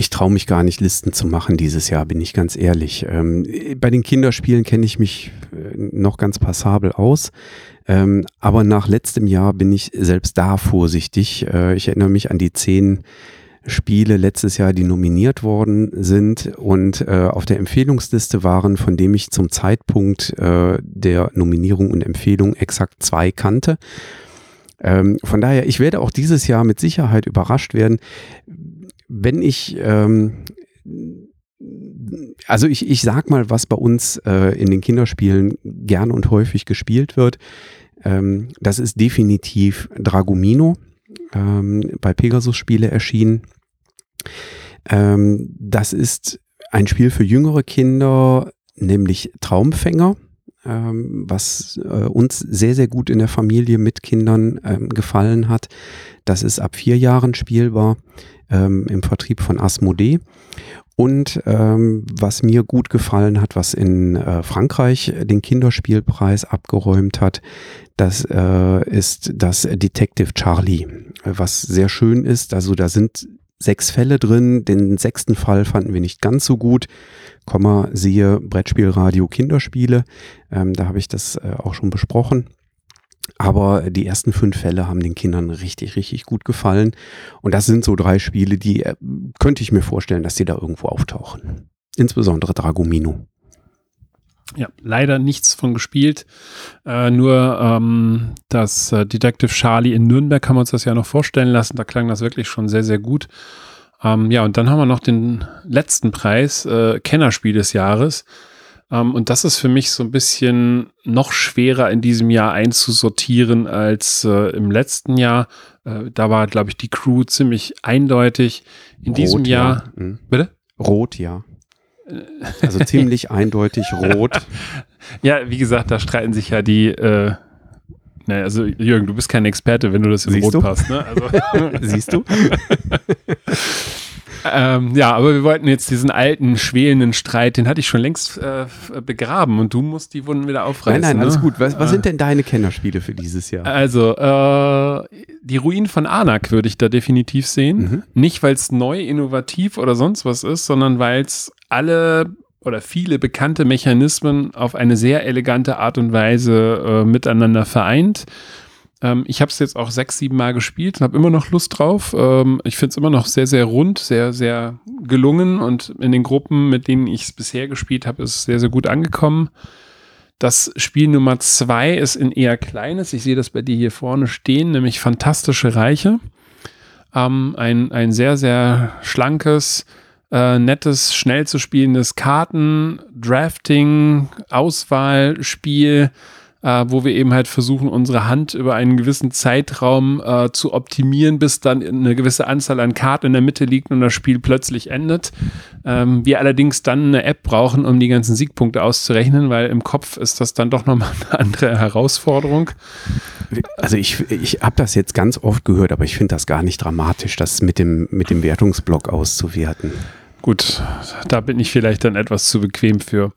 Ich traue mich gar nicht, Listen zu machen dieses Jahr, bin ich ganz ehrlich. Ähm, bei den Kinderspielen kenne ich mich äh, noch ganz passabel aus. Ähm, aber nach letztem Jahr bin ich selbst da vorsichtig. Äh, ich erinnere mich an die zehn Spiele letztes Jahr, die nominiert worden sind und äh, auf der Empfehlungsliste waren, von dem ich zum Zeitpunkt äh, der Nominierung und Empfehlung exakt zwei kannte. Ähm, von daher, ich werde auch dieses Jahr mit Sicherheit überrascht werden wenn ich, ähm, also ich, ich sag mal, was bei uns äh, in den Kinderspielen gern und häufig gespielt wird, ähm, das ist definitiv Dragomino, ähm, bei Pegasus Spiele erschienen. Ähm, das ist ein Spiel für jüngere Kinder, nämlich Traumfänger ähm, was äh, uns sehr, sehr gut in der Familie mit Kindern ähm, gefallen hat. Das ist ab vier Jahren spielbar ähm, im Vertrieb von Asmodee. Und ähm, was mir gut gefallen hat, was in äh, Frankreich den Kinderspielpreis abgeräumt hat, das äh, ist das Detective Charlie, was sehr schön ist. Also da sind sechs Fälle drin. Den sechsten Fall fanden wir nicht ganz so gut. Komma, siehe Brettspielradio Kinderspiele. Ähm, da habe ich das äh, auch schon besprochen. Aber die ersten fünf Fälle haben den Kindern richtig, richtig gut gefallen. Und das sind so drei Spiele, die äh, könnte ich mir vorstellen, dass sie da irgendwo auftauchen. Insbesondere Dragomino. Ja, leider nichts von gespielt. Äh, nur ähm, das äh, Detective Charlie in Nürnberg haben wir uns das ja noch vorstellen lassen. Da klang das wirklich schon sehr, sehr gut. Ähm, ja, und dann haben wir noch den letzten Preis, äh, Kennerspiel des Jahres. Ähm, und das ist für mich so ein bisschen noch schwerer in diesem Jahr einzusortieren als äh, im letzten Jahr. Äh, da war, glaube ich, die Crew ziemlich eindeutig. In rot, diesem Jahr. Ja. Mhm. Bitte? Rot, ja. Also ziemlich eindeutig rot. Ja, wie gesagt, da streiten sich ja die. Äh, naja, also Jürgen, du bist kein Experte, wenn du das in Siehst Rot du? passt. Ne? Also. Siehst du? Ähm, ja, aber wir wollten jetzt diesen alten, schwelenden Streit, den hatte ich schon längst äh, begraben und du musst die Wunden wieder aufreißen. Nein, nein, alles ne? gut. Was, was, sind denn deine Kennerspiele für dieses Jahr? Also, äh, die Ruinen von Anak würde ich da definitiv sehen. Mhm. Nicht, weil es neu, innovativ oder sonst was ist, sondern weil es alle oder viele bekannte Mechanismen auf eine sehr elegante Art und Weise äh, miteinander vereint ähm, ich habe es jetzt auch sechs, sieben Mal gespielt und habe immer noch Lust drauf. Ähm, ich finde es immer noch sehr, sehr rund, sehr, sehr gelungen und in den Gruppen, mit denen ich es bisher gespielt habe, ist es sehr, sehr gut angekommen. Das Spiel Nummer zwei ist in eher kleines. Ich sehe das bei dir hier vorne stehen, nämlich Fantastische Reiche. Ähm, ein, ein sehr, sehr schlankes, äh, nettes, schnell zu spielendes Karten, Drafting, Auswahlspiel äh, wo wir eben halt versuchen, unsere Hand über einen gewissen Zeitraum äh, zu optimieren, bis dann eine gewisse Anzahl an Karten in der Mitte liegt und das Spiel plötzlich endet. Ähm, wir allerdings dann eine App brauchen, um die ganzen Siegpunkte auszurechnen, weil im Kopf ist das dann doch nochmal eine andere Herausforderung. also ich, ich habe das jetzt ganz oft gehört, aber ich finde das gar nicht dramatisch, das mit dem, mit dem Wertungsblock auszuwerten. Gut, da bin ich vielleicht dann etwas zu bequem für.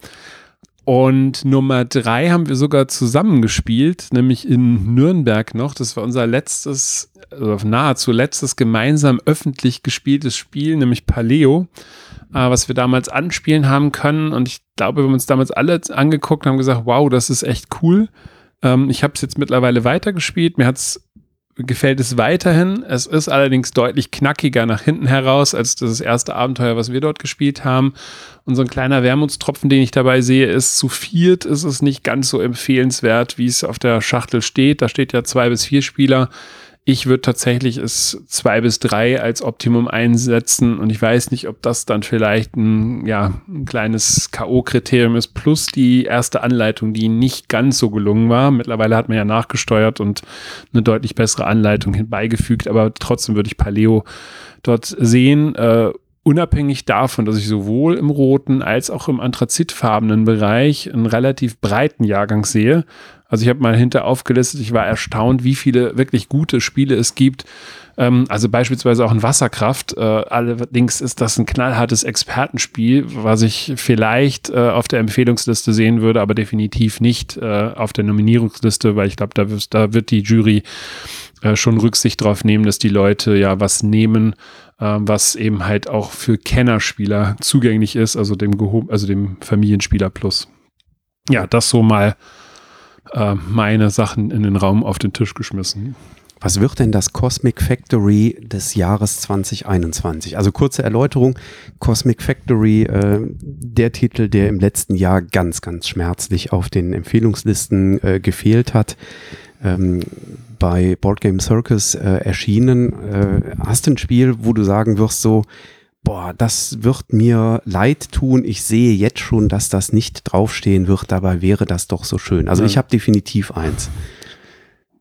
Und Nummer drei haben wir sogar zusammengespielt, nämlich in Nürnberg noch. Das war unser letztes, also nahezu letztes gemeinsam öffentlich gespieltes Spiel, nämlich Paleo, äh, was wir damals anspielen haben können. Und ich glaube, wir haben uns damals alle angeguckt und haben gesagt, wow, das ist echt cool. Ähm, ich habe es jetzt mittlerweile weitergespielt. Mir hat es gefällt es weiterhin. Es ist allerdings deutlich knackiger nach hinten heraus als das erste Abenteuer, was wir dort gespielt haben. Und so ein kleiner Wermutstropfen, den ich dabei sehe, ist, zu viert ist es nicht ganz so empfehlenswert, wie es auf der Schachtel steht. Da steht ja zwei bis vier Spieler. Ich würde tatsächlich es zwei bis drei als Optimum einsetzen und ich weiß nicht, ob das dann vielleicht ein, ja, ein kleines K.O.-Kriterium ist, plus die erste Anleitung, die nicht ganz so gelungen war. Mittlerweile hat man ja nachgesteuert und eine deutlich bessere Anleitung hinbeigefügt, aber trotzdem würde ich Paleo dort sehen. Äh, unabhängig davon, dass ich sowohl im roten als auch im anthrazitfarbenen Bereich einen relativ breiten Jahrgang sehe. Also ich habe mal hinter aufgelistet, ich war erstaunt, wie viele wirklich gute Spiele es gibt. Ähm, also beispielsweise auch in Wasserkraft. Äh, allerdings ist das ein knallhartes Expertenspiel, was ich vielleicht äh, auf der Empfehlungsliste sehen würde, aber definitiv nicht äh, auf der Nominierungsliste, weil ich glaube, da, da, wird die Jury äh, schon Rücksicht drauf nehmen, dass die Leute ja was nehmen, äh, was eben halt auch für Kennerspieler zugänglich ist, also dem, also dem Familienspieler Plus. Ja, das so mal äh, meine Sachen in den Raum auf den Tisch geschmissen. Was wird denn das Cosmic Factory des Jahres 2021? Also kurze Erläuterung. Cosmic Factory, äh, der Titel, der im letzten Jahr ganz, ganz schmerzlich auf den Empfehlungslisten äh, gefehlt hat. Ähm, bei Board Game Circus äh, erschienen. Äh, hast du ein Spiel, wo du sagen wirst, so, boah, das wird mir leid tun. Ich sehe jetzt schon, dass das nicht draufstehen wird. Dabei wäre das doch so schön. Also ich habe definitiv eins.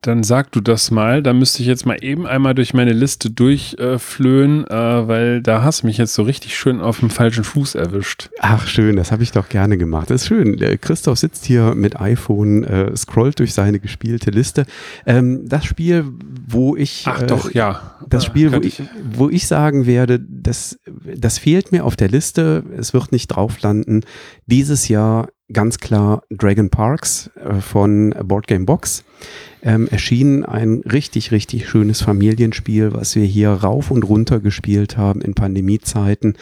Dann sag du das mal. Da müsste ich jetzt mal eben einmal durch meine Liste durchflöhen, äh, weil da hast du mich jetzt so richtig schön auf dem falschen Fuß erwischt. Ach, schön, das habe ich doch gerne gemacht. Das ist schön. Christoph sitzt hier mit iPhone, äh, scrollt durch seine gespielte Liste. Ähm, das Spiel, wo ich. Ach doch, äh, ja. Das Spiel, wo ich, wo ich sagen werde, das, das fehlt mir auf der Liste. Es wird nicht drauf landen. Dieses Jahr ganz klar Dragon Parks äh, von Board Game Box ähm, erschien ein richtig, richtig schönes Familienspiel, was wir hier rauf und runter gespielt haben in Pandemiezeiten.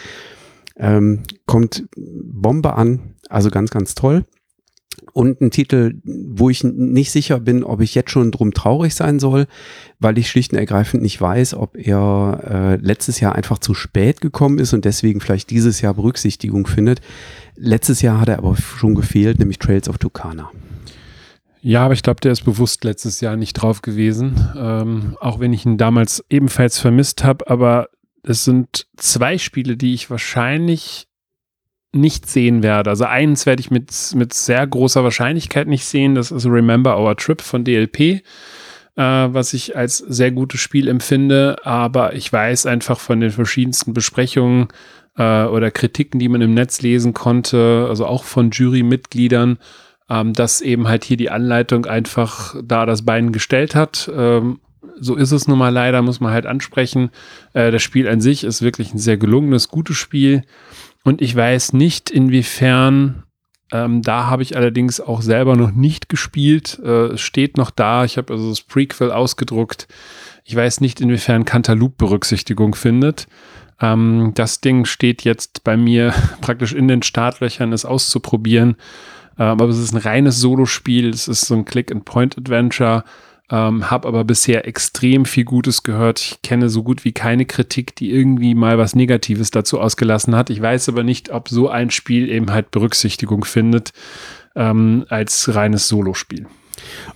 Ähm, kommt Bombe an, also ganz, ganz toll. Und ein Titel, wo ich nicht sicher bin, ob ich jetzt schon drum traurig sein soll, weil ich schlicht und ergreifend nicht weiß, ob er äh, letztes Jahr einfach zu spät gekommen ist und deswegen vielleicht dieses Jahr Berücksichtigung findet. Letztes Jahr hat er aber schon gefehlt, nämlich Trails of Tucana. Ja, aber ich glaube, der ist bewusst letztes Jahr nicht drauf gewesen, ähm, auch wenn ich ihn damals ebenfalls vermisst habe. Aber es sind zwei Spiele, die ich wahrscheinlich nicht sehen werde. Also eins werde ich mit, mit sehr großer Wahrscheinlichkeit nicht sehen. Das ist Remember Our Trip von DLP, äh, was ich als sehr gutes Spiel empfinde. Aber ich weiß einfach von den verschiedensten Besprechungen äh, oder Kritiken, die man im Netz lesen konnte, also auch von Jurymitgliedern, ähm, dass eben halt hier die Anleitung einfach da das Bein gestellt hat. Ähm, so ist es nun mal leider, muss man halt ansprechen. Äh, das Spiel an sich ist wirklich ein sehr gelungenes, gutes Spiel. Und ich weiß nicht, inwiefern, ähm, da habe ich allerdings auch selber noch nicht gespielt. Äh, es steht noch da. Ich habe also das Prequel ausgedruckt. Ich weiß nicht, inwiefern Cantaloupe Berücksichtigung findet. Ähm, das Ding steht jetzt bei mir praktisch in den Startlöchern, es auszuprobieren. Ähm, aber es ist ein reines Solospiel. Es ist so ein Click-and-Point-Adventure. Ähm, habe aber bisher extrem viel Gutes gehört. Ich kenne so gut wie keine Kritik, die irgendwie mal was Negatives dazu ausgelassen hat. Ich weiß aber nicht, ob so ein Spiel eben halt Berücksichtigung findet ähm, als reines Solospiel.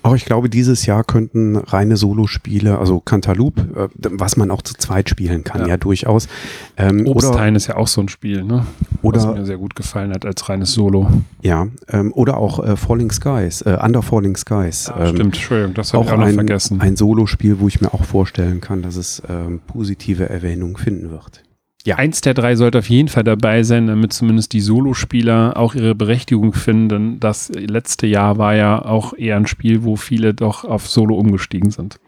Auch ich glaube, dieses Jahr könnten reine Solospiele, also Cantaloupe, äh, was man auch zu zweit spielen kann, ja, ja durchaus. Ähm, Obstheim ist ja auch so ein Spiel, ne? Oder, was mir sehr gut gefallen hat als reines Solo. Ja, ähm, oder auch äh, Falling Skies, äh, Under Falling Skies. Ja, ähm, stimmt, Entschuldigung, das habe ich auch noch ein, vergessen. Ein Solospiel, wo ich mir auch vorstellen kann, dass es ähm, positive Erwähnungen finden wird. Ja. eins der drei sollte auf jeden Fall dabei sein, damit zumindest die Solospieler auch ihre Berechtigung finden. Denn das letzte Jahr war ja auch eher ein Spiel, wo viele doch auf Solo umgestiegen sind.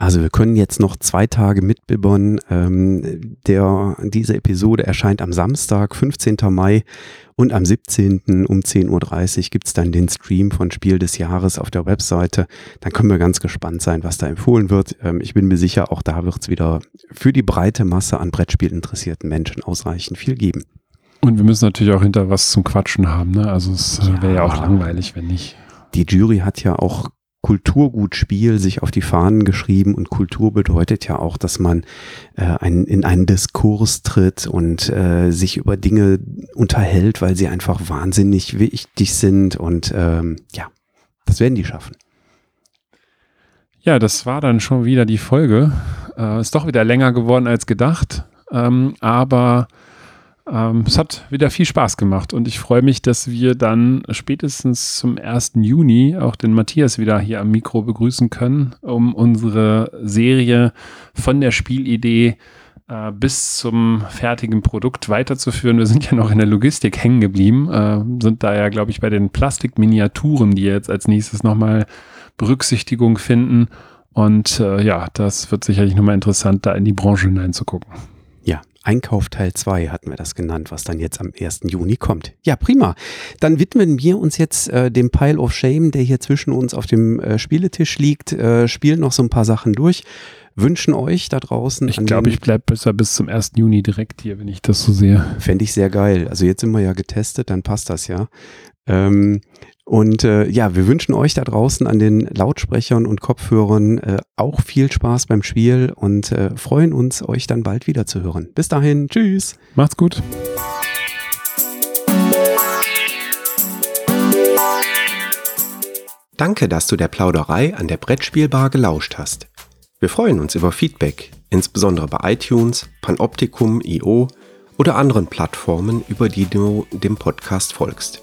Also wir können jetzt noch zwei Tage mitbibbern. Ähm, der, diese Episode erscheint am Samstag, 15. Mai und am 17. um 10.30 Uhr gibt's dann den Stream von Spiel des Jahres auf der Webseite. Dann können wir ganz gespannt sein, was da empfohlen wird. Ähm, ich bin mir sicher, auch da wird's wieder für die breite Masse an Brettspiel interessierten Menschen ausreichend viel geben. Und wir müssen natürlich auch hinter was zum Quatschen haben. Ne? Also es äh, wäre ja auch langweilig, wenn nicht. Die Jury hat ja auch Kulturgutspiel sich auf die Fahnen geschrieben und Kultur bedeutet ja auch, dass man äh, ein, in einen Diskurs tritt und äh, sich über Dinge unterhält, weil sie einfach wahnsinnig wichtig sind und ähm, ja, das werden die schaffen. Ja, das war dann schon wieder die Folge. Äh, ist doch wieder länger geworden als gedacht, ähm, aber ähm, es hat wieder viel Spaß gemacht und ich freue mich, dass wir dann spätestens zum 1. Juni auch den Matthias wieder hier am Mikro begrüßen können, um unsere Serie von der Spielidee äh, bis zum fertigen Produkt weiterzuführen. Wir sind ja noch in der Logistik hängen geblieben, äh, sind da ja, glaube ich, bei den Plastikminiaturen, die jetzt als nächstes nochmal Berücksichtigung finden. Und äh, ja, das wird sicherlich nochmal interessant, da in die Branche hineinzugucken. Einkauf Teil 2 hatten wir das genannt, was dann jetzt am 1. Juni kommt. Ja, prima. Dann widmen wir uns jetzt äh, dem Pile of Shame, der hier zwischen uns auf dem äh, Spieletisch liegt, äh, spielen noch so ein paar Sachen durch, wünschen euch da draußen. Ich glaube, ich bleibe besser bis zum 1. Juni direkt hier, wenn ich das so sehe. Fände ich sehr geil. Also jetzt sind wir ja getestet, dann passt das ja. Ähm, und äh, ja, wir wünschen euch da draußen an den Lautsprechern und Kopfhörern äh, auch viel Spaß beim Spiel und äh, freuen uns, euch dann bald wieder zu hören. Bis dahin, tschüss. Macht's gut. Danke, dass du der Plauderei an der Brettspielbar gelauscht hast. Wir freuen uns über Feedback, insbesondere bei iTunes, Panoptikum, IO oder anderen Plattformen, über die du dem Podcast folgst.